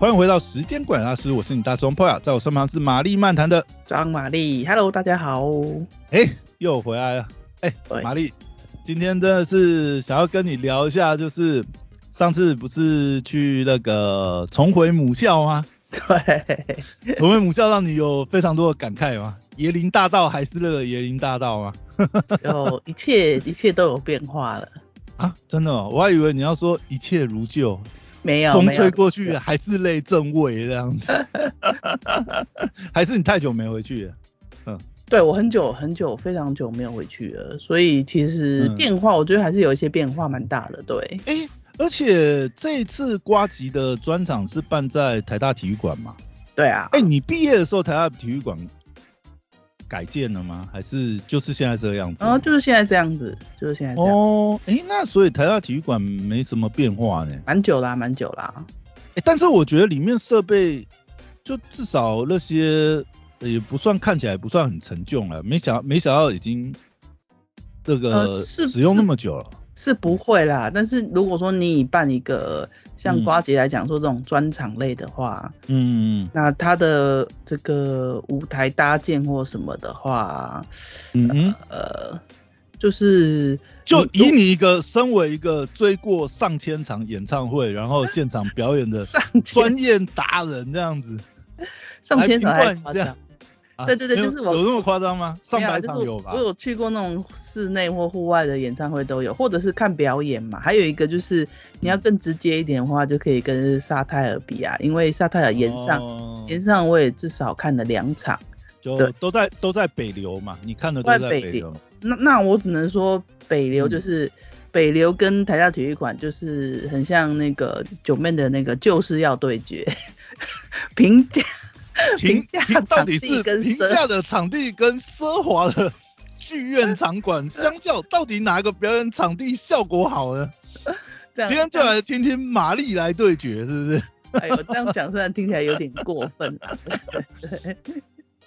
欢迎回到时间管大师，我是你大钟 Poya，在我身旁是玛丽漫谈的张玛丽，Hello，大家好。哎，又回来了。哎，玛丽，今天真的是想要跟你聊一下，就是上次不是去那个重回母校吗？对，重回母校让你有非常多的感慨吗？椰林大道还是那个椰林大道吗？有一切一切都有变化了啊！真的，我还以为你要说一切如旧。没有，风吹过去还是泪正位这样子，还是你太久没回去了？嗯，对我很久很久非常久没有回去了，所以其实变化我觉得还是有一些变化蛮大的，对。哎，而且这次瓜吉的专场是办在台大体育馆嘛？对啊。哎，你毕业的时候台大体育馆。改建了吗？还是就是现在这个样子？哦，就是现在这样子，就是现在这样。哦，哎，那所以台大体育馆没什么变化呢？蛮久啦，蛮久啦。哎，但是我觉得里面设备就至少那些也不算看起来不算很陈旧了。没想没想到已经这个使用那么久了。是不会啦，但是如果说你办一个像瓜姐来讲说这种专场类的话，嗯，那它的这个舞台搭建或什么的话，嗯呃，就是就以你一个身为一个追过上千场演唱会，然后现场表演的 专业达人这样子，上千场还夸张。对对对，就是我有那么夸张吗？上百场有吧？我有去过那种室内或户外的演唱会都有，或者是看表演嘛。还有一个就是你要更直接一点的话，就可以跟沙泰尔比啊，因为沙泰尔演上演上我也至少看了两场，就都在都在北流嘛，你看的都在北流。那那我只能说北流就是北流跟台下体育馆就是很像那个九妹的那个就是要对决 评价。评价到底是评价的场地跟奢华的剧院场馆 相较，到底哪一个表演场地效果好呢？今天就来听听玛丽来对决，是不是？哎呦，这样讲虽然听起来有点过分啊。对。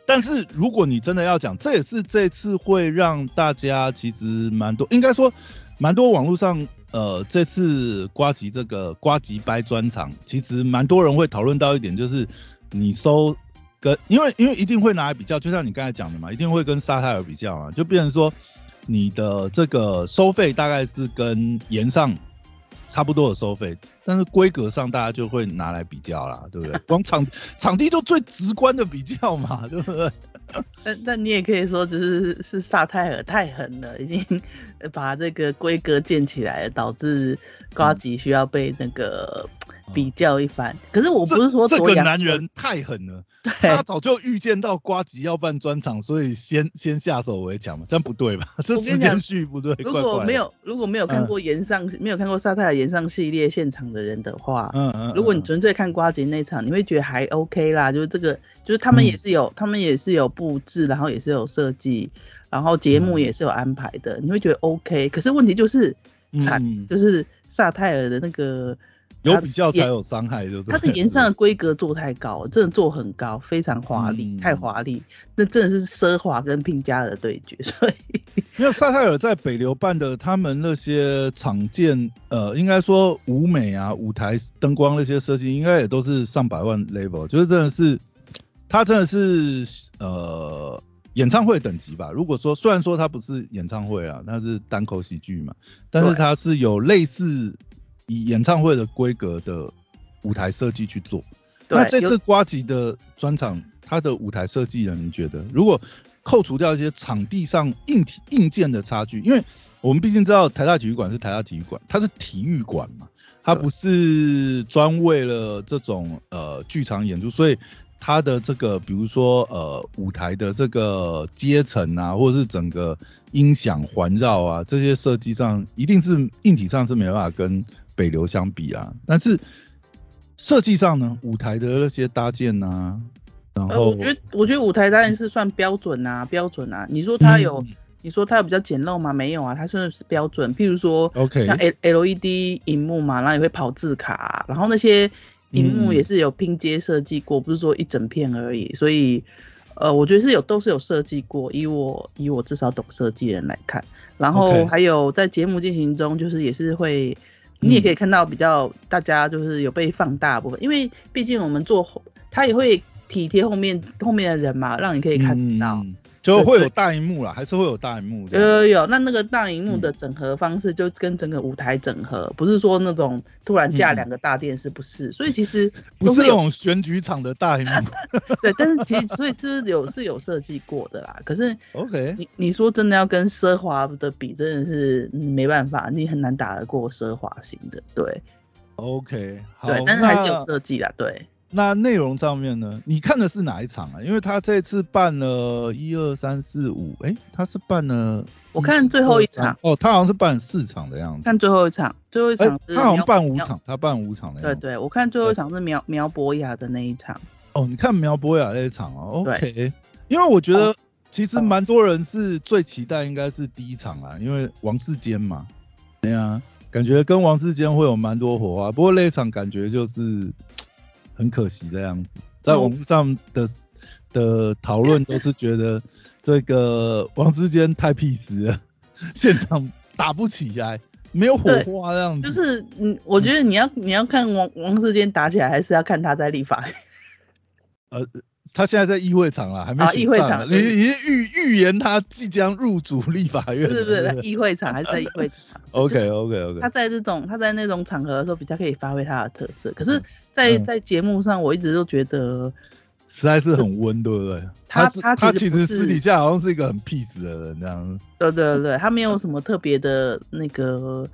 但是如果你真的要讲，这也是这次会让大家其实蛮多，应该说蛮多网络上呃这次瓜吉这个瓜吉掰专场，其实蛮多人会讨论到一点就是。你收跟，因为因为一定会拿来比较，就像你刚才讲的嘛，一定会跟沙泰尔比较啊，就变成说你的这个收费大概是跟岩上差不多的收费，但是规格上大家就会拿来比较啦，对不对？光场场地就最直观的比较嘛，对不对？但但你也可以说，就是是萨泰尔太狠了，已经把这个规格建起来，导致瓜吉需要被那个。比较一番，可是我不是说这个男人太狠了，他早就预见到瓜吉要办专场，所以先先下手为强嘛，这样不对吧？这时间序不对。如果没有如果没有看过岩上没有看过沙泰尔岩上系列现场的人的话，嗯嗯，如果你纯粹看瓜吉那场，你会觉得还 OK 啦，就是这个就是他们也是有他们也是有布置，然后也是有设计，然后节目也是有安排的，你会觉得 OK。可是问题就是惨，就是萨泰尔的那个。有比较才有伤害，对不对？它的岩上的规格做太高，真的做很高，非常华丽，太华丽，那真的是奢华跟拼家的对决。所以，因为萨泰尔在北流办的，他们那些场建，呃，应该说舞美啊、舞台灯光那些设计，应该也都是上百万 level，就是真的是，他真的是呃演唱会等级吧。如果说虽然说它不是演唱会啊，它是单口喜剧嘛，但是它是有类似。以演唱会的规格的舞台设计去做，那这次瓜吉的专场，它的舞台设计呢？你觉得，如果扣除掉一些场地上硬体硬件的差距，因为我们毕竟知道台大体育馆是台大体育馆，它是体育馆嘛，它不是专为了这种呃剧场演出，所以它的这个比如说呃舞台的这个阶层啊，或者是整个音响环绕啊这些设计上，一定是硬体上是没办法跟。北流相比啊，但是设计上呢，舞台的那些搭建呐，然后我觉得我觉得舞台当然是算标准啊，标准啊。你说它有，你说它有比较简陋吗？没有啊，它算是标准。譬如说，OK，像 L L E D 荧幕嘛，然后也会跑字卡，然后那些荧幕也是有拼接设计过，不是说一整片而已。所以呃，我觉得是有都是有设计过，以我以我至少懂设计的人来看，然后还有在节目进行中，就是也是会。你也可以看到比较大家就是有被放大部分，因为毕竟我们做他也会体贴后面后面的人嘛，让你可以看到。就会有大荧幕啦，还是会有大荧幕。有有有，那那个大荧幕的整合方式就跟整个舞台整合，不是说那种突然架两个大电视，不是。所以其实不是那种选举场的大荧幕。对，但是其实所以这是有是有设计过的啦。可是 OK，你你说真的要跟奢华的比，真的是没办法，你很难打得过奢华型的。对，OK，对，但是还是有设计啦，对。那内容上面呢？你看的是哪一场啊？因为他这次办了一二三四五，哎，他是办了，我看最后一场哦，他好像是办四场的样子。看最后一场，最后一场他好像办五场，他办五场的样子。对对，我看最后一场是苗苗博雅的那一场。哦，你看苗博雅那一场哦，OK。因为我觉得其实蛮多人是最期待应该是第一场啊，因为王世坚嘛，对啊，感觉跟王世坚会有蛮多火花。不过那一场感觉就是。很可惜这样子，在网络上的的讨论都是觉得这个王世坚太屁事了，现场打不起来，没有火花这样子。就是嗯，我觉得你要你要看王王世坚打起来，还是要看他在立法。呃。他现在在议会场了，还没议会场。你你预预言他即将入主立法院？不是不是，议会场还是在议会场？OK OK OK。他在这种他在那种场合的时候比较可以发挥他的特色，可是，在在节目上我一直都觉得实在是很温，对不对？他他他其实私底下好像是一个很 peace 的人这样。对对对，他没有什么特别的那个，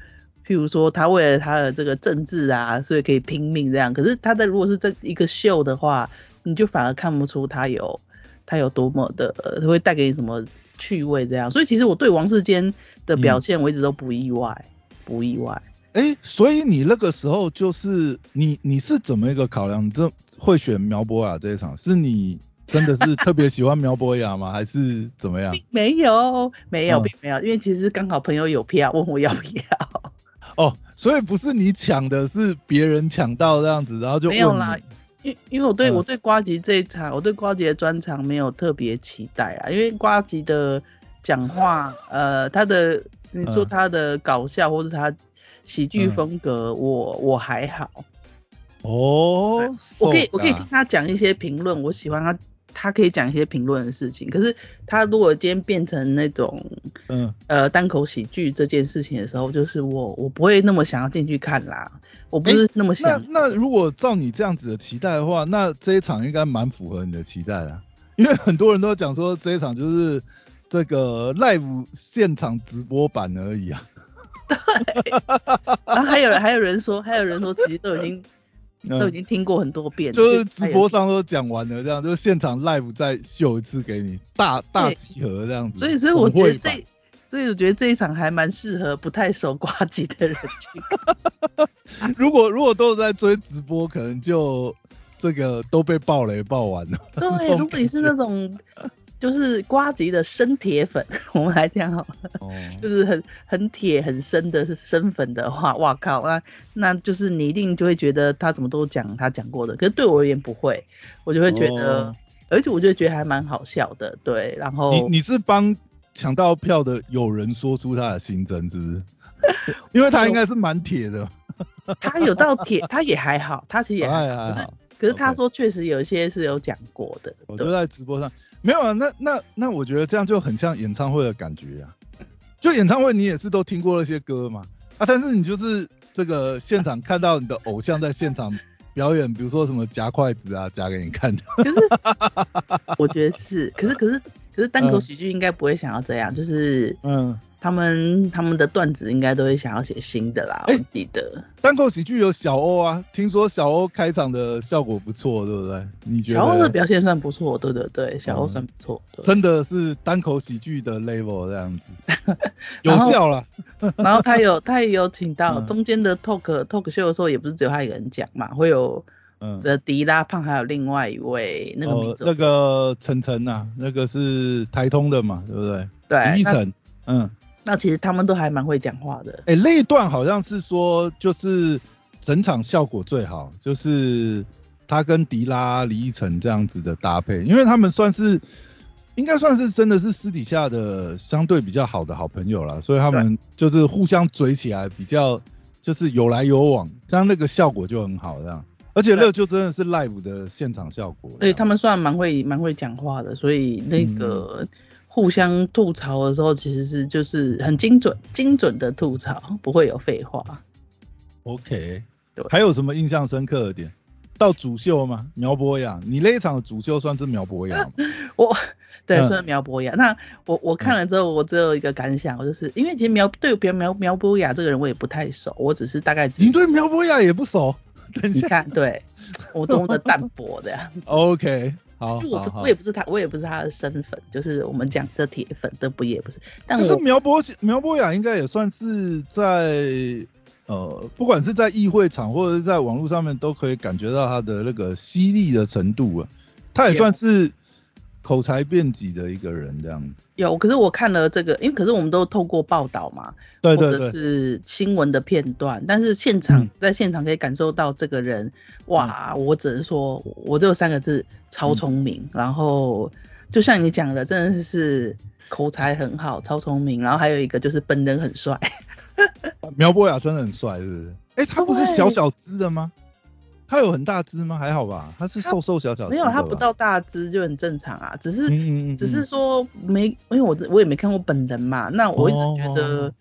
譬如说他为了他的这个政治啊，所以可以拼命这样。可是他在如果是在一个秀的话。你就反而看不出他有他有多么的他会带给你什么趣味这样，所以其实我对王世坚的表现我一直都不意外，不意外。哎，所以你那个时候就是你你是怎么一个考量？这会选苗博雅这一场，是你真的是特别喜欢苗博雅吗？还是怎么样？没有没有并没有，因为其实刚好朋友有票问我要不要。哦，所以不是你抢的，是别人抢到这样子，然后就没有啦。因因为我对我对瓜吉这一场，我对瓜吉的专场没有特别期待啊，因为瓜吉的讲话，呃，他的你说他的搞笑或者他喜剧风格，我我还好。哦，我可以我可以听他讲一些评论，我喜欢他。他可以讲一些评论的事情，可是他如果今天变成那种，嗯，呃，单口喜剧这件事情的时候，就是我我不会那么想要进去看啦，我不是那么想。那那如果照你这样子的期待的话，那这一场应该蛮符合你的期待的，因为很多人都讲说这一场就是这个 live 现场直播版而已啊。对，然后还有还有人说，还有人说其实都已经。都已经听过很多遍，就是直播上都讲完了，这样就是现场 live 再秀一次给你，大大集合这样子。所以所以我觉得这，所以我觉得这一场还蛮适合不太熟瓜机的人去看。如果如果都是在追直播，可能就这个都被爆雷爆完了。对，如果你是那种。就是瓜吉的生铁粉，我们来讲好了，就是很很铁很深的是生粉的话，哇靠，那那就是你一定就会觉得他怎么都讲他讲过的，可是对我而言不会，我就会觉得，而且我就觉得还蛮好笑的，对，然后你你是帮抢到票的有人说出他的心声是不是？因为他应该是蛮铁的，他有到铁，他也还好，他其实也还好，可是可是他说确实有一些是有讲过的，我就在直播上。没有啊，那那那我觉得这样就很像演唱会的感觉呀。就演唱会你也是都听过那些歌嘛，啊，但是你就是这个现场看到你的偶像在现场表演，比如说什么夹筷子啊，夹给你看的。我觉得是，可是可是可是单口喜剧应该不会想要这样，就是嗯。他们他们的段子应该都会想要写新的啦，我记得。单口喜剧有小欧啊，听说小欧开场的效果不错，对不对？你觉得？小欧的表现算不错，对对对，小欧算不错。真的是单口喜剧的 level 这样子，有效了。然后他有他也有请到中间的 talk talk show 的时候，也不是只有他一个人讲嘛，会有的迪拉胖，还有另外一位那个名字那个晨晨呐，那个是台通的嘛，对不对？对，李晨，嗯。那其实他们都还蛮会讲话的。哎，那一段好像是说，就是整场效果最好，就是他跟迪拉、李依晨这样子的搭配，因为他们算是应该算是真的是私底下的相对比较好的好朋友了，所以他们就是互相嘴起来比较就是有来有往，这样那个效果就很好，这样。而且乐就真的是 live 的现场效果。对，他们算蛮会蛮会讲话的，所以那个互相吐槽的时候，其实是就是很精准精准的吐槽，不会有废话。OK，对。还有什么印象深刻的点？到主秀吗？苗博雅，你那一场的主秀算是苗博雅吗？我。对，算苗博雅。那我我看了之后，我只有一个感想，我就是因为其实苗对苗苗苗博雅这个人我也不太熟，我只是大概。你对苗博雅也不熟？等你看，对我多么的淡 薄的样子。OK，好。就我不，我也不是他，我也不是他的身粉，就是我们讲的铁粉都不也不是。但是苗博苗博雅应该也算是在呃，不管是在议会场或者是在网络上面，都可以感觉到他的那个犀利的程度啊。他也算是。口才辩己的一个人这样。子，有，可是我看了这个，因为可是我们都透过报道嘛，对对对，或者是新闻的片段，但是现场在现场可以感受到这个人，哇，我只能说，我只有三个字，超聪明，然后就像你讲的，真的是口才很好，超聪明，然后还有一个就是本人很帅，苗博雅真的很帅，是不是？哎，他不是小小只的吗？他有很大只吗？还好吧，他是瘦瘦小小的。没有，他不到大只就很正常啊，只是只是说没，因为我我也没看过本人嘛，那我一直觉得，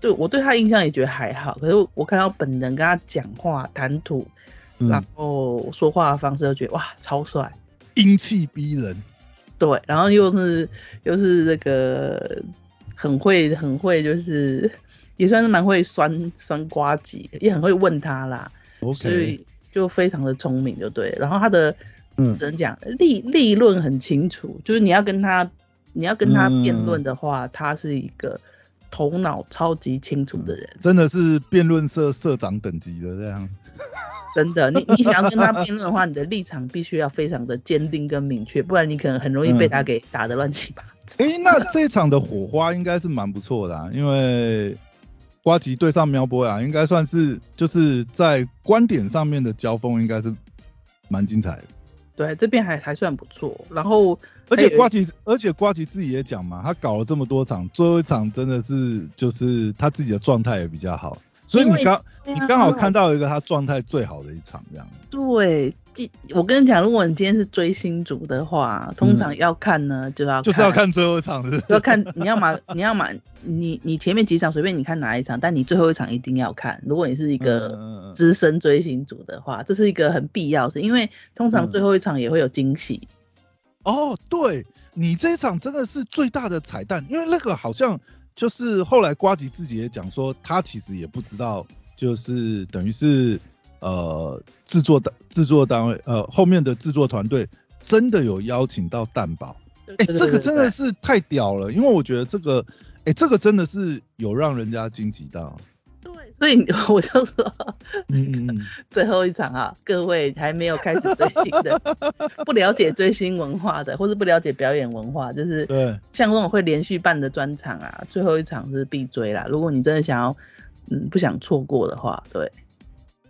对我对他印象也觉得还好，可是我看到本人跟他讲话谈吐，然后说话的方式，就觉得哇超帅，英气逼人。对，然后又是又是那个很会很会，就是也算是蛮会酸酸瓜子，也很会问他啦。OK。就非常的聪明，就对。然后他的，嗯，只能讲立立论很清楚，就是你要跟他，你要跟他辩论的话，他是一个头脑超级清楚的人。真的是辩论社社长等级的这样。真的，你你想要跟他辩论的话，你的立场必须要非常的坚定跟明确，不然你可能很容易被他给打得乱七八糟。哎，那这场的火花应该是蛮不错的，啊因为。瓜吉对上苗博雅，应该算是就是在观点上面的交锋，应该是蛮精彩的。对，这边还还算不错。然后，而且瓜吉，而且瓜吉自己也讲嘛，他搞了这么多场，最后一场真的是就是他自己的状态也比较好。所以你刚你刚好看到一个他状态最好的一场这样。对，我跟你讲，如果你今天是追星族的话，通常要看呢就要就是要看最后一场的，要看你要买你要买你你前面几场随便你看哪一场，但你最后一场一定要看。如果你是一个资深追星族的话，这是一个很必要的，因为通常最后一场也会有惊喜。哦，对你这一场真的是最大的彩蛋，因为那个好像。就是后来瓜吉自己也讲说，他其实也不知道，就是等于是呃制作的制作单位呃后面的制作团队真的有邀请到蛋宝，哎，这个真的是太屌了，因为我觉得这个哎这个真的是有让人家惊喜到。所以我就说，嗯嗯 最后一场啊，各位还没有开始追星的，不了解追星文化的，或是不了解表演文化，就是对像这种会连续办的专场啊，最后一场是必追啦。如果你真的想要，嗯，不想错过的话，对。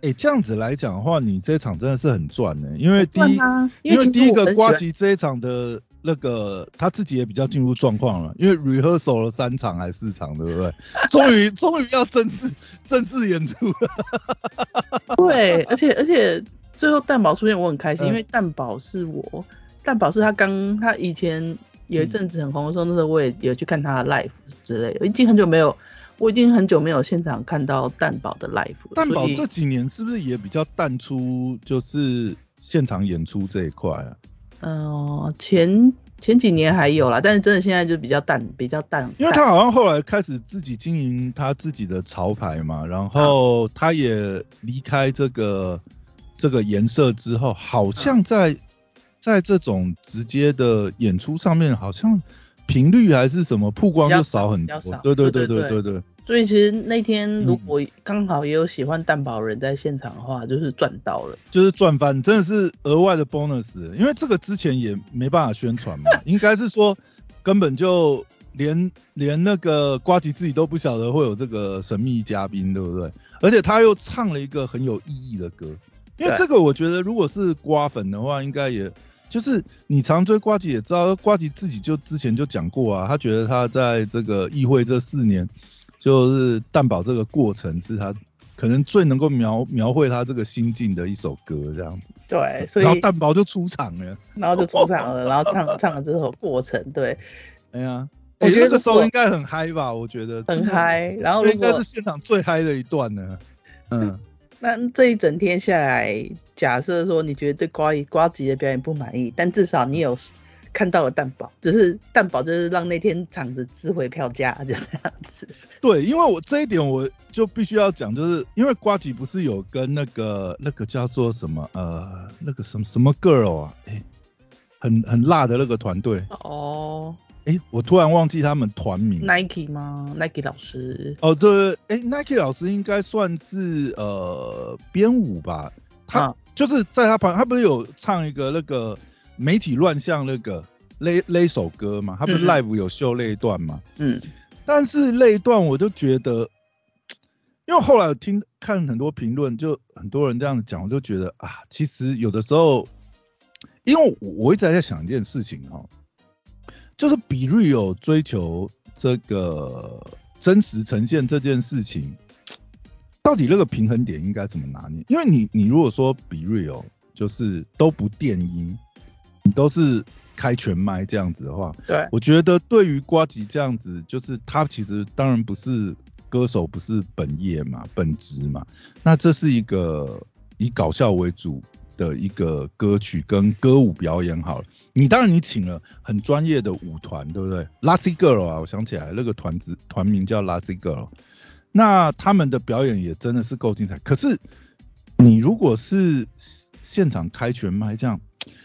哎，这样子来讲的话，你这场真的是很赚的，因为第一，因为第一个瓜吉这一场的。那个他自己也比较进入状况了，因为 rehearsal 了三场还是四场，对不对？终于终于要正式正式演出了。对，而且而且最后蛋宝出现我很开心，因为蛋宝是我蛋宝是他刚他以前有一阵子很红的时候，那时候我也有去看他的 live 之类的，已经很久没有我已经很久没有现场看到蛋宝的 live。蛋宝这几年是不是也比较淡出就是现场演出这一块啊？嗯，前前几年还有啦，但是真的现在就比较淡，比较淡。因为他好像后来开始自己经营他自己的潮牌嘛，然后他也离开这个这个颜色之后，好像在在这种直接的演出上面，好像频率还是什么曝光就少很多。对对对对对对。所以其实那天如果刚好也有喜欢蛋堡人在现场的话，就是赚到了，就是赚翻，真的是额外的 bonus。因为这个之前也没办法宣传嘛，应该是说根本就连连那个瓜吉自己都不晓得会有这个神秘嘉宾，对不对？而且他又唱了一个很有意义的歌，因为这个我觉得如果是瓜粉的话，应该也就是你常追瓜吉也知道，瓜吉自己就之前就讲过啊，他觉得他在这个议会这四年。就是蛋堡这个过程是他可能最能够描描绘他这个心境的一首歌这样子。对，所以然后蛋堡就出场了，然后就出场了，然后唱唱了这首过程，对。哎呀，我觉得那个时候应该很嗨吧？我觉得很嗨，然后应该是现场最嗨的一段呢。嗯，那这一整天下来，假设说你觉得对瓜瓜吉的表演不满意，但至少你有看到了蛋堡，就是蛋堡就是让那天场子值回票价，就这样子。对，因为我这一点我就必须要讲，就是因为瓜吉不是有跟那个那个叫做什么呃那个什么什么 girl 啊，哎，很很辣的那个团队哦。哎，我突然忘记他们团名。Nike 吗？Nike 老师。哦，对，哎，Nike 老师应该算是呃编舞吧。他就是在他旁，他不是有唱一个那个媒体乱象那个那那首歌嘛？他不是 live 有秀那一段嘛？嗯。但是那一段我就觉得，因为后来我听看很多评论，就很多人这样子讲，我就觉得啊，其实有的时候，因为我一直在想一件事情哈。就是比 real 追求这个真实呈现这件事情，到底那个平衡点应该怎么拿捏？因为你你如果说比 real 就是都不电音，你都是开全麦这样子的话，对，我觉得对于瓜吉这样子，就是他其实当然不是歌手，不是本业嘛，本职嘛，那这是一个以搞笑为主。的一个歌曲跟歌舞表演好了，你当然你请了很专业的舞团，对不对？Lassie Girl 啊，我想起来那个团子团名叫 Lassie Girl，那他们的表演也真的是够精彩。可是你如果是现场开全麦这样，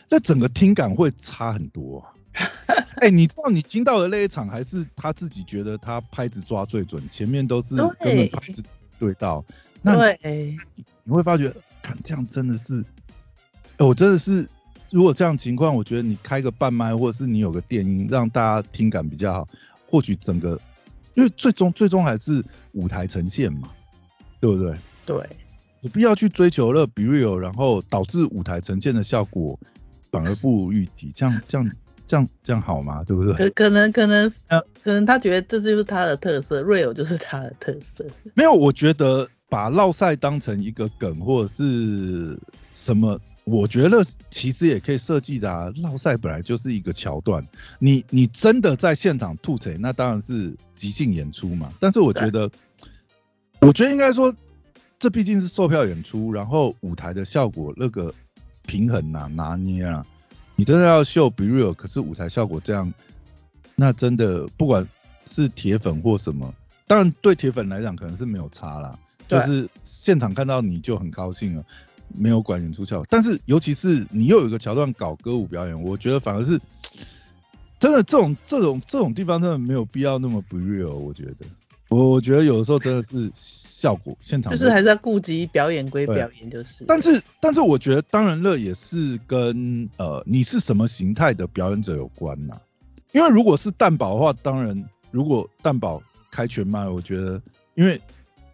那整个听感会差很多。啊 哎，你知道你听到的那一场还是他自己觉得他拍子抓最准，前面都是根本拍子对到，那你会发觉，看这样真的是。我真的是，如果这样情况，我觉得你开个半麦，或者是你有个电音，让大家听感比较好，或许整个，因为最终最终还是舞台呈现嘛，对不对？对，有必要去追求了比 real，然后导致舞台呈现的效果反而不如预期，这样这样这样这样好吗？对不对？可可能可能呃可能他觉得这就是他的特色，real 就是 他的特色。没有，我觉得把绕赛当成一个梗，或者是什么。我觉得其实也可以设计的啊，绕赛本来就是一个桥段，你你真的在现场吐槽，那当然是即兴演出嘛。但是我觉得，我觉得应该说，这毕竟是售票演出，然后舞台的效果那个平衡呐拿捏啊，你真的要秀 be real，可是舞台效果这样，那真的不管是铁粉或什么，当然对铁粉来讲可能是没有差啦，就是现场看到你就很高兴了。没有管演出效果，但是尤其是你又有一个桥段搞歌舞表演，我觉得反而是 真的这种这种这种地方真的没有必要那么不 real。我觉得，我我觉得有的时候真的是效果现场就是还是要顾及表演归表演，就是。但是但是我觉得当然乐也是跟呃你是什么形态的表演者有关呐。因为如果是蛋堡的话，当然如果蛋堡开全麦，我觉得因为。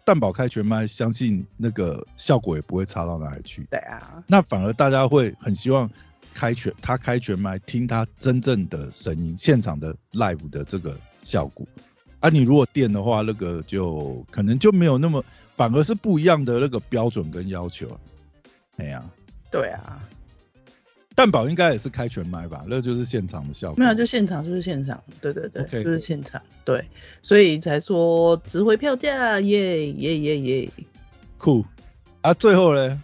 蛋堡开全麦，相信那个效果也不会差到哪里去。对啊，那反而大家会很希望开全他开全麦，听他真正的声音，现场的 live 的这个效果。啊，你如果电的话，那个就可能就没有那么，反而是不一样的那个标准跟要求。哎呀，对啊。蛋堡应该也是开全麦吧？那就是现场的效果。没有，就现场就是现场，对对对，就是现场，对，所以才说值回票价，耶耶耶耶，酷。啊，最后呢，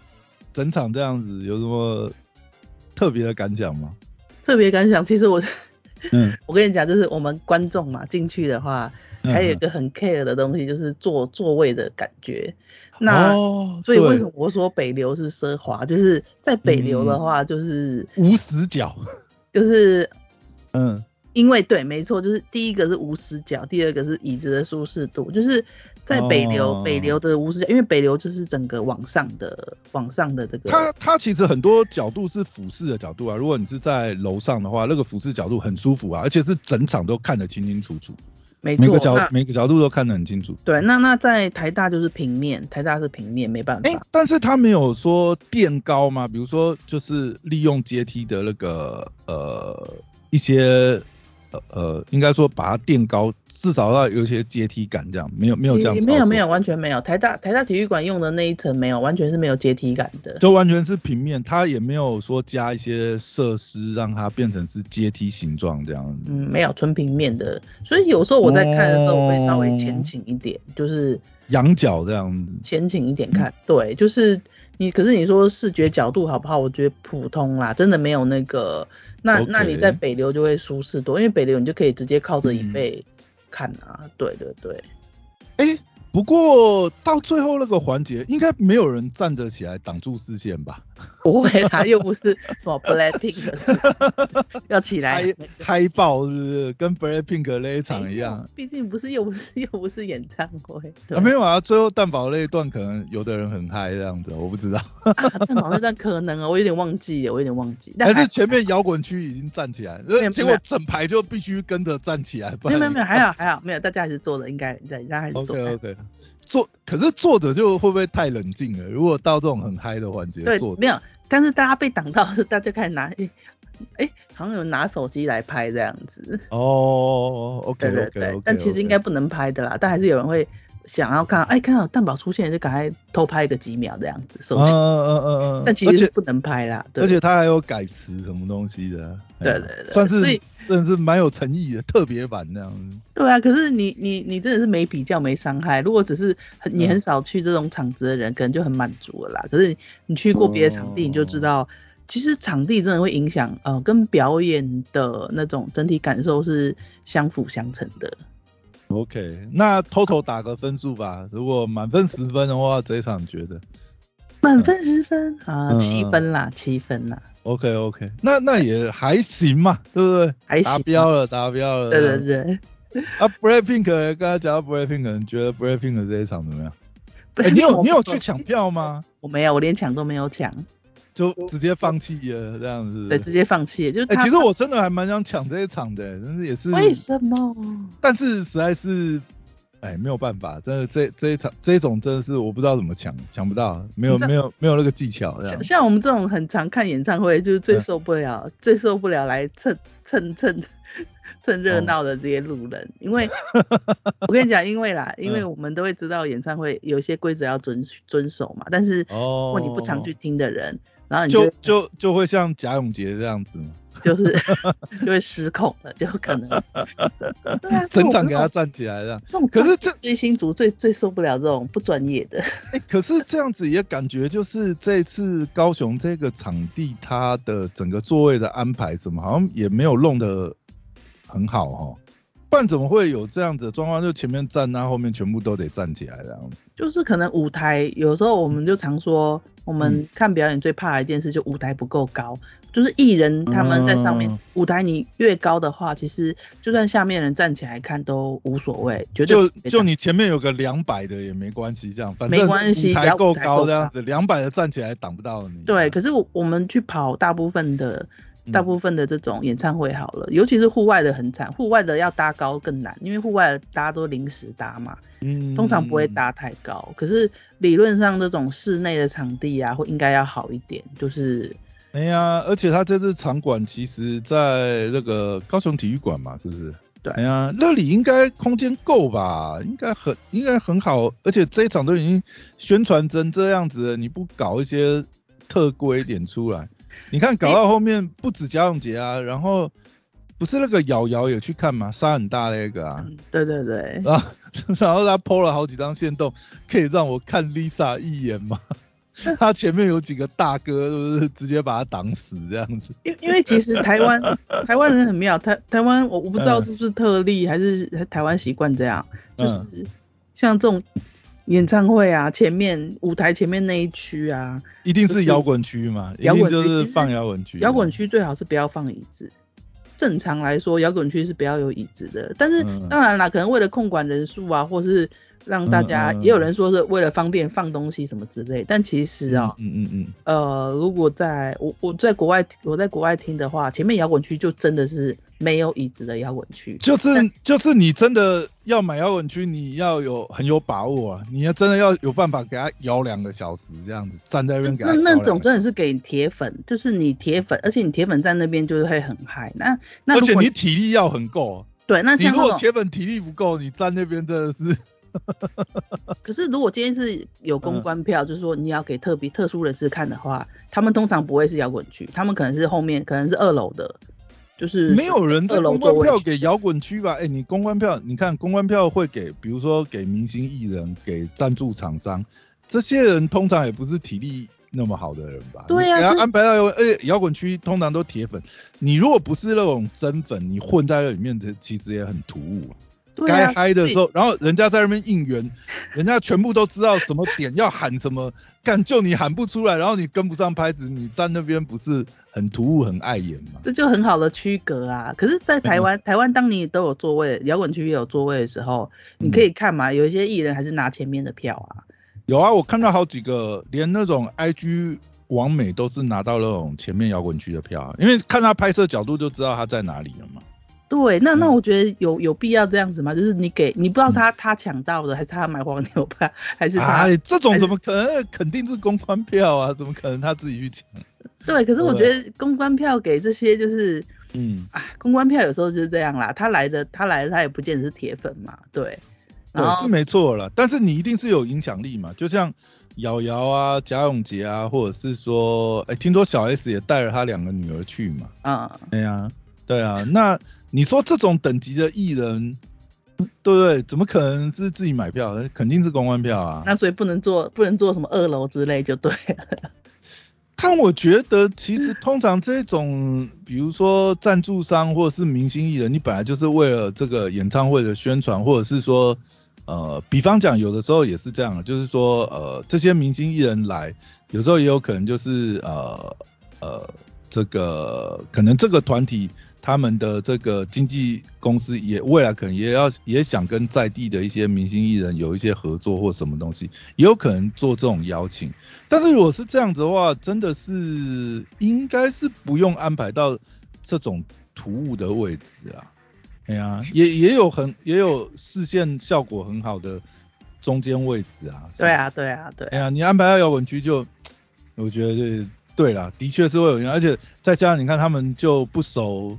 整场这样子有什么特别的感想吗？特别感想，其实我，嗯，我跟你讲，就是我们观众嘛，进去的话，还有一个很 care 的东西，就是坐座位的感觉。那所以为什么我说北流是奢华？就是在北流的话，就是无死角，就是 嗯，因为对，没错，就是第一个是无死角，第二个是椅子的舒适度，就是在北流北流的无死角，因为北流就是整个往上的往上的这个。它它其实很多角度是俯视的角度啊，如果你是在楼上的话，那个俯视角度很舒服啊，而且是整场都看得清清楚楚。每个角每个角度都看得很清楚。对，那那在台大就是平面，台大是平面，没办法。哎，但是他没有说垫高吗？比如说，就是利用阶梯的那个呃一些呃呃，应该说把它垫高。至少要有一些阶梯感，这样没有没有这样，没有没有完全没有。台大台大体育馆用的那一层没有，完全是没有阶梯感的，就完全是平面，它也没有说加一些设施让它变成是阶梯形状这样。嗯，没有纯平面的，所以有时候我在看的时候，我会稍微前倾一点，就是仰角这样子，前倾一点看。对，就是你，可是你说视觉角度好不好？我觉得普通啦，真的没有那个。那那你在北流就会舒适多，因为北流你就可以直接靠着椅背。看啊，对对对，哎，不过到最后那个环节，应该没有人站得起来挡住视线吧？不会啦，又不是什么 Blackpink，要起来嗨爆是不是？跟 Blackpink 那一场一样。毕竟不是又不是又不是演唱会。啊，没有啊，最后蛋堡那一段可能有的人很嗨这样子，我不知道。蛋堡那段可能啊，我有点忘记了，我有点忘记。但是前面摇滚区已经站起来，结果整排就必须跟着站起来。没有没有没有，还好还好，没有，大家还是坐着，应该在，大家还是坐。OK OK。坐，可是坐着就会不会太冷静了？如果到这种很嗨的环节，对，没有。但是大家被挡到是，大家开始拿，哎，好像有拿手机来拍这样子。哦，OK，对对对。但其实应该不能拍的啦，但还是有人会想要看，哎，看到蛋宝出现就赶快偷拍个几秒这样子，手机。嗯嗯嗯嗯。但其实不能拍啦，而且他还有改词什么东西的。对对对。算是。真的是蛮有诚意的，特别版那样子。对啊，可是你你你真的是没比较没伤害。如果只是你很少去这种场子的人，可能就很满足了啦。可是你去过别的场地，你就知道，其实场地真的会影响呃，跟表演的那种整体感受是相辅相成的。OK，那 Total 打个分数吧。如果满分十分的话，这一场觉得？满分十分啊，七分啦，七分啦。OK OK，那那也还行嘛，对不对？还达标了，达标了。对对对。啊，Blackpink，刚才讲到 Blackpink，你觉得 Blackpink 这一场怎么样？哎，你有你有去抢票吗？我没有，我连抢都没有抢，就直接放弃了这样子。对，直接放弃，就是。哎，其实我真的还蛮想抢这一场的，但是也是。为什么？但是实在是。哎，没有办法，真的这这一场这一种真的是我不知道怎么抢，抢不到，没有没有没有那个技巧。像像我们这种很常看演唱会，就是最受不了最受不了来蹭蹭蹭 蹭热闹的这些路人，因为我跟你讲，因为啦，因为我们都会知道演唱会有些规则要遵遵守嘛，但是如果你不常去听的人，然后你就就就会像贾永杰这样子嘛。就是 就会失控了，就可能，对啊，整场给他站起来这种可是这追星族最最受不了这种不专业的。哎，可是这样子也感觉就是这次高雄这个场地，它的整个座位的安排什么，好像也没有弄得很好哦。不然怎么会有这样子的状况？就前面站，那后面全部都得站起来这样子。就是可能舞台有时候我们就常说。我们看表演最怕的一件事，就舞台不够高，就是艺人他们在上面，舞台你越高的话，其实就算下面人站起来看都无所谓，绝对就就你前面有个两百的也没关系，这样反正舞台够高这样子，两百的站起来挡不到你。对，可是我我们去跑大部分的。大部分的这种演唱会好了，尤其是户外的很惨，户外的要搭高更难，因为户外大家都临时搭嘛，嗯，通常不会搭太高。可是理论上这种室内的场地啊，会应该要好一点，就是，哎呀，而且他这次场馆其实在那个高雄体育馆嘛，是不是？对，哎呀，那里应该空间够吧？应该很应该很好，而且这一场都已经宣传成这样子了，你不搞一些特规点出来？你看搞到后面不止贾永杰啊，然后不是那个瑶瑶也去看嘛？杀很大那个啊，对对对，啊，然后他 PO 了好几张线动，可以让我看 Lisa 一眼吗？他前面有几个大哥，是不是直接把他挡死这样子？因因为其实台湾台湾人很妙，台台湾我我不知道是不是特例，还是台湾习惯这样，就是像这种。演唱会啊，前面舞台前面那一区啊，一定是摇滚区嘛，摇滚就是放摇滚区。摇滚区最好是不要放椅子。正常来说，摇滚区是不要有椅子的。但是当然啦，可能为了控管人数啊，或是让大家也有人说是为了方便放东西什么之类，但其实啊，嗯嗯嗯，呃，如果在我我在国外我在国外听的话，前面摇滚区就真的是没有椅子的摇滚区，就是就是你真的要买摇滚区，你要有很有把握啊，你要真的要有办法给他摇两个小时这样子，站在那边给他。那那种真的是给铁粉，就是你铁粉，而且你铁粉在那边就是会很嗨，那那而且你体力要很够，对，那你如果铁粉体力不够，你站那边真的是。可是如果今天是有公关票，就是说你要给特别特殊人士看的话，他们通常不会是摇滚区，他们可能是后面可能是二楼的，就是没有人在公关票给摇滚区吧？哎，你公关票，你看公关票会给，比如说给明星艺人、给赞助厂商，这些人通常也不是体力那么好的人吧？对呀，给他安排到摇，且摇滚区通常都铁粉，你如果不是那种真粉，你混在那里面的其实也很突兀。该嗨的时候，然后人家在那边应援，人家全部都知道什么点要喊什么，干就你喊不出来，然后你跟不上拍子，你站那边不是很突兀、很碍眼吗？这就很好的区隔啊。可是，在台湾，台湾当你都有座位，摇滚区也有座位的时候，你可以看嘛，有一些艺人还是拿前面的票啊。有啊，我看到好几个，连那种 IG 王美都是拿到那种前面摇滚区的票，啊因为看他拍摄角度就知道他在哪里了嘛。对，那那我觉得有有必要这样子吗？就是你给你不知道他他抢到的，还是他买黄牛票，还是他？哎，这种怎么可能？肯定是公关票啊，怎么可能他自己去抢？对，可是我觉得公关票给这些就是，嗯，啊，公关票有时候就是这样啦。他来的他来的他也不见得是铁粉嘛，对。对，是没错了。但是你一定是有影响力嘛？就像瑶瑶啊、贾永杰啊，或者是说，哎，听说小 S 也带了他两个女儿去嘛？啊，对啊，对啊，那。你说这种等级的艺人，对不对？怎么可能是自己买票？肯定是公关票啊。那所以不能做，不能做什么二楼之类就对了。但我觉得其实通常这种，比如说赞助商或者是明星艺人，你本来就是为了这个演唱会的宣传，或者是说，呃，比方讲有的时候也是这样，就是说，呃，这些明星艺人来，有时候也有可能就是呃呃，这个可能这个团体。他们的这个经纪公司也未来可能也要也想跟在地的一些明星艺人有一些合作或什么东西，也有可能做这种邀请。但是如果是这样子的话，真的是应该是不用安排到这种突兀的位置啊。哎呀，也也有很也有视线效果很好的中间位置啊。对啊，对啊，对。哎呀，你安排到摇滚区就，我觉得对了，的确是会有影响，而且再加上你看他们就不熟。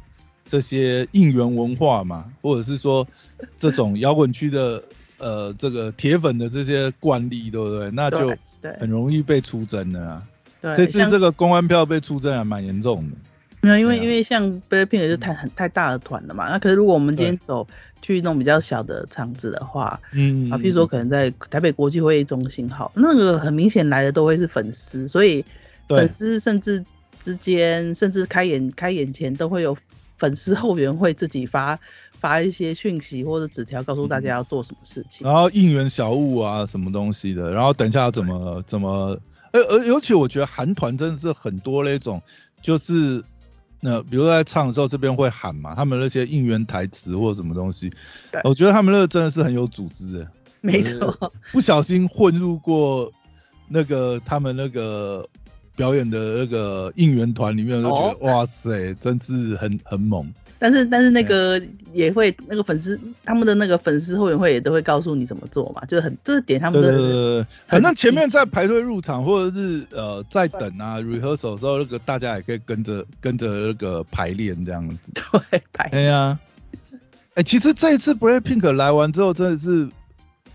这些应援文化嘛，或者是说这种摇滚区的呃这个铁粉的这些惯例，对不对？那就很容易被出征的啊。对，这次这个公安票被出征还蛮严重的。没有，因为因为像 BLACKPINK 就太很太大的团了嘛。那可是如果我们今天走去那种比较小的场子的话，嗯啊，譬如说可能在台北国际会议中心，好，那个很明显来的都会是粉丝，所以粉丝甚至之间，甚至开演开演前都会有。粉丝后援会自己发发一些讯息或者纸条，告诉大家要做什么事情，然后应援小物啊，什么东西的，然后等一下怎么怎么，而而尤其我觉得韩团真的是很多那种，就是那比如在唱的时候这边会喊嘛，他们那些应援台词或者什么东西，我觉得他们那个真的是很有组织的，没错，不小心混入过那个他们那个。表演的那个应援团里面，都觉得哇塞，真是很很猛。但是但是那个也会那个粉丝他们的那个粉丝后援会也都会告诉你怎么做嘛，就是很就是点他们的。反正前面在排队入场或者是呃在等啊 rehearsal 时候，那个大家也可以跟着跟着那个排练这样子。对，排。哎呀，哎，其实这一次 Blackpink 来完之后，真的是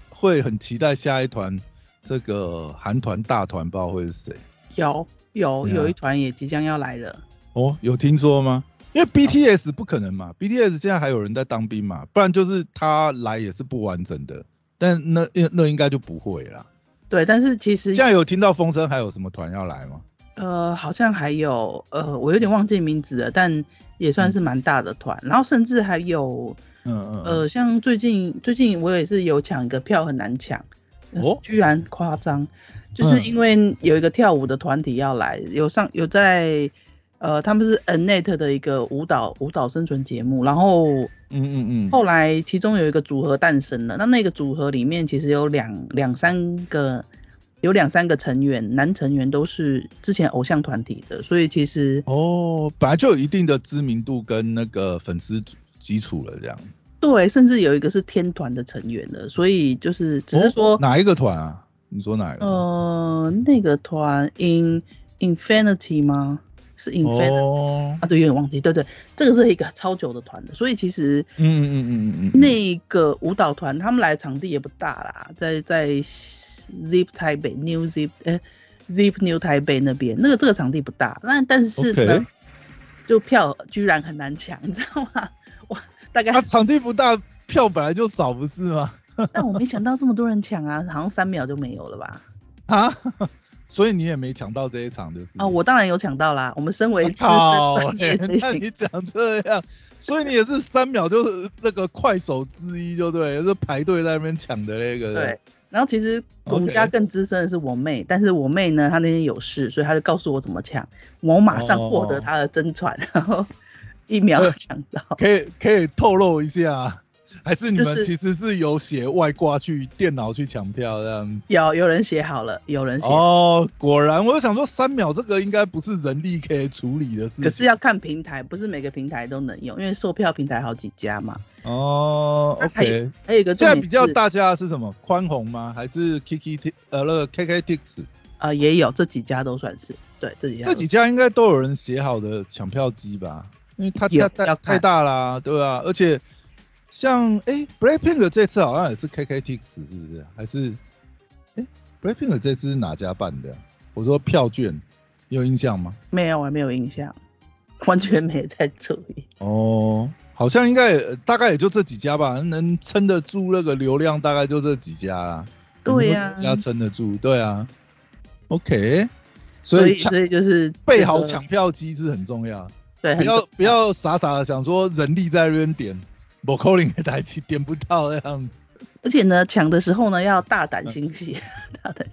会很期待下一团这个韩团大团，不知道会是谁。有有有一团也即将要来了哦，有听说吗？因为 BTS 不可能嘛，BTS 现在还有人在当兵嘛，不然就是他来也是不完整的，但那那应该就不会啦。对，但是其实现在有听到风声，还有什么团要来吗？呃，好像还有呃，我有点忘记名字了，但也算是蛮大的团，然后甚至还有嗯嗯呃，像最近最近我也是有抢一个票很难抢哦，居然夸张。就是因为有一个跳舞的团体要来，有上有在呃，他们是 Anet 的一个舞蹈舞蹈生存节目，然后嗯嗯嗯，后来其中有一个组合诞生了，那那个组合里面其实有两两三个有两三个成员，男成员都是之前偶像团体的，所以其实哦，本来就有一定的知名度跟那个粉丝基础了，这样。对，甚至有一个是天团的成员的，所以就是只是说哪一个团啊？你说哪一个？呃，那个团 In Infinity 吗？是 Infinity 啊？对，有点忘记。对对，这个是一个超久的团的，所以其实嗯嗯嗯嗯嗯，那个舞蹈团他们来场地也不大啦，在在 Zip 台北 New Zip 呃 Zip New 台北那边，那个这个场地不大，那但是呢，就票居然很难抢，你知道吗？哇，大概啊场地不大，票本来就少，不是吗？但我没想到这么多人抢啊，好像三秒就没有了吧？啊？所以你也没抢到这一场就是？啊，我当然有抢到啦。我们身为资深 那你讲这样，所以你也是三秒就是那个快手之一，就对，是排队在那边抢的那个。对。然后其实我们家更资深的是我妹，但是我妹呢，她那天有事，所以她就告诉我怎么抢，我马上获得她的真传，然后一秒抢到。可以可以透露一下。还是你们其实是有写外挂去电脑去抢票这样？有有人写好了，有人写哦，果然，我就想说三秒这个应该不是人力可以处理的事。可是要看平台，不是每个平台都能用，因为售票平台好几家嘛。哦，OK。还有一个现在比较大家的是什么？宽宏吗？还是 K K T？呃那个 KKTix？啊，也有这几家都算是对这几家。这几家应该都有人写好的抢票机吧？因为它太太太大啦，对吧？而且。像哎，Blackpink 这次好像也是 KKTix 是不是？还是哎，Blackpink 这次是哪家办的？我说票券有印象吗？没有，我没有印象，完全没在注意。哦，好像应该大概也就这几家吧，能撑得住那个流量，大概就这几家啦。对呀，家撑得住，对啊。OK，所以所以就是备好抢票机制很重要。对，不要不要傻傻的想说人力在那边点。不扣零的台机点不到这样子，而且呢，抢的时候呢要大胆心细，大胆。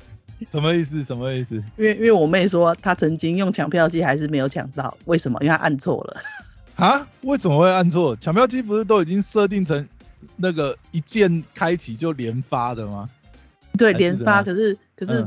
什么意思？什么意思？因为因为我妹说她曾经用抢票机还是没有抢到，为什么？因为她按错了。啊？为什么会按错？抢票机不是都已经设定成那个一键开启就连发的吗？对，连发。可是可是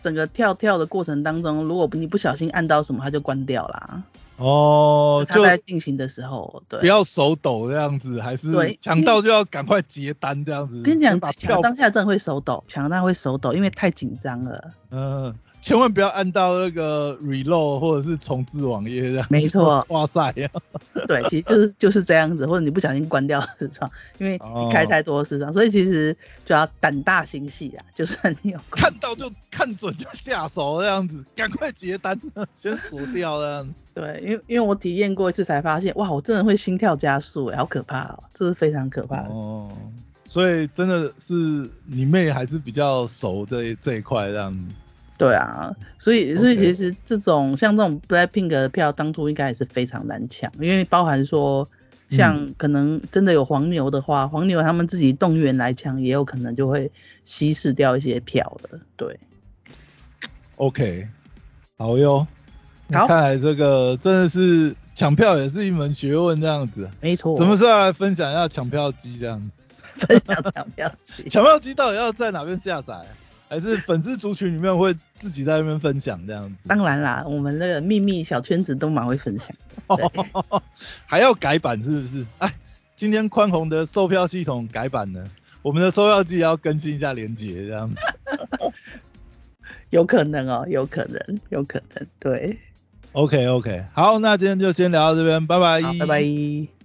整个跳跳的过程当中，如果你不小心按到什么，它就关掉啦。哦，就在进行的时候，对，不要手抖这样子，还是抢到就要赶快结单这样子。跟你讲，抢当下真的会手抖，抢当下会手抖，因为太紧张了。嗯。千万不要按到那个 reload 或者是重置网页这样。没错。哇塞呀。对，其实就是就是这样子，或者你不小心关掉视窗，因为你开太多视窗，所以其实就要胆大心细啊，就算你有看到就看准就下手这样子，赶快结单，先锁掉这样。对，因为因为我体验过一次才发现，哇，我真的会心跳加速，哎，好可怕哦，这是非常可怕的。哦。所以真的是你妹还是比较熟这这一块这样子。对啊，所以所以其实这种像这种 Blackpink 的票，当初应该也是非常难抢，因为包含说像可能真的有黄牛的话，黄牛他们自己动员来抢，也有可能就会稀释掉一些票的。对，OK，好哟，好，看来这个真的是抢票也是一门学问这样子。没错，什么时候来分享一下抢票机这样子？分享抢票机，抢票机到底要在哪边下载？还是粉丝族群里面会自己在那边分享这样子？当然啦，我们那个秘密小圈子都蛮会分享。还要改版是不是？哎，今天宽宏的售票系统改版了，我们的售票机要更新一下连接这样子。有可能哦，有可能，有可能，对。OK OK，好，那今天就先聊到这边，拜拜。拜拜。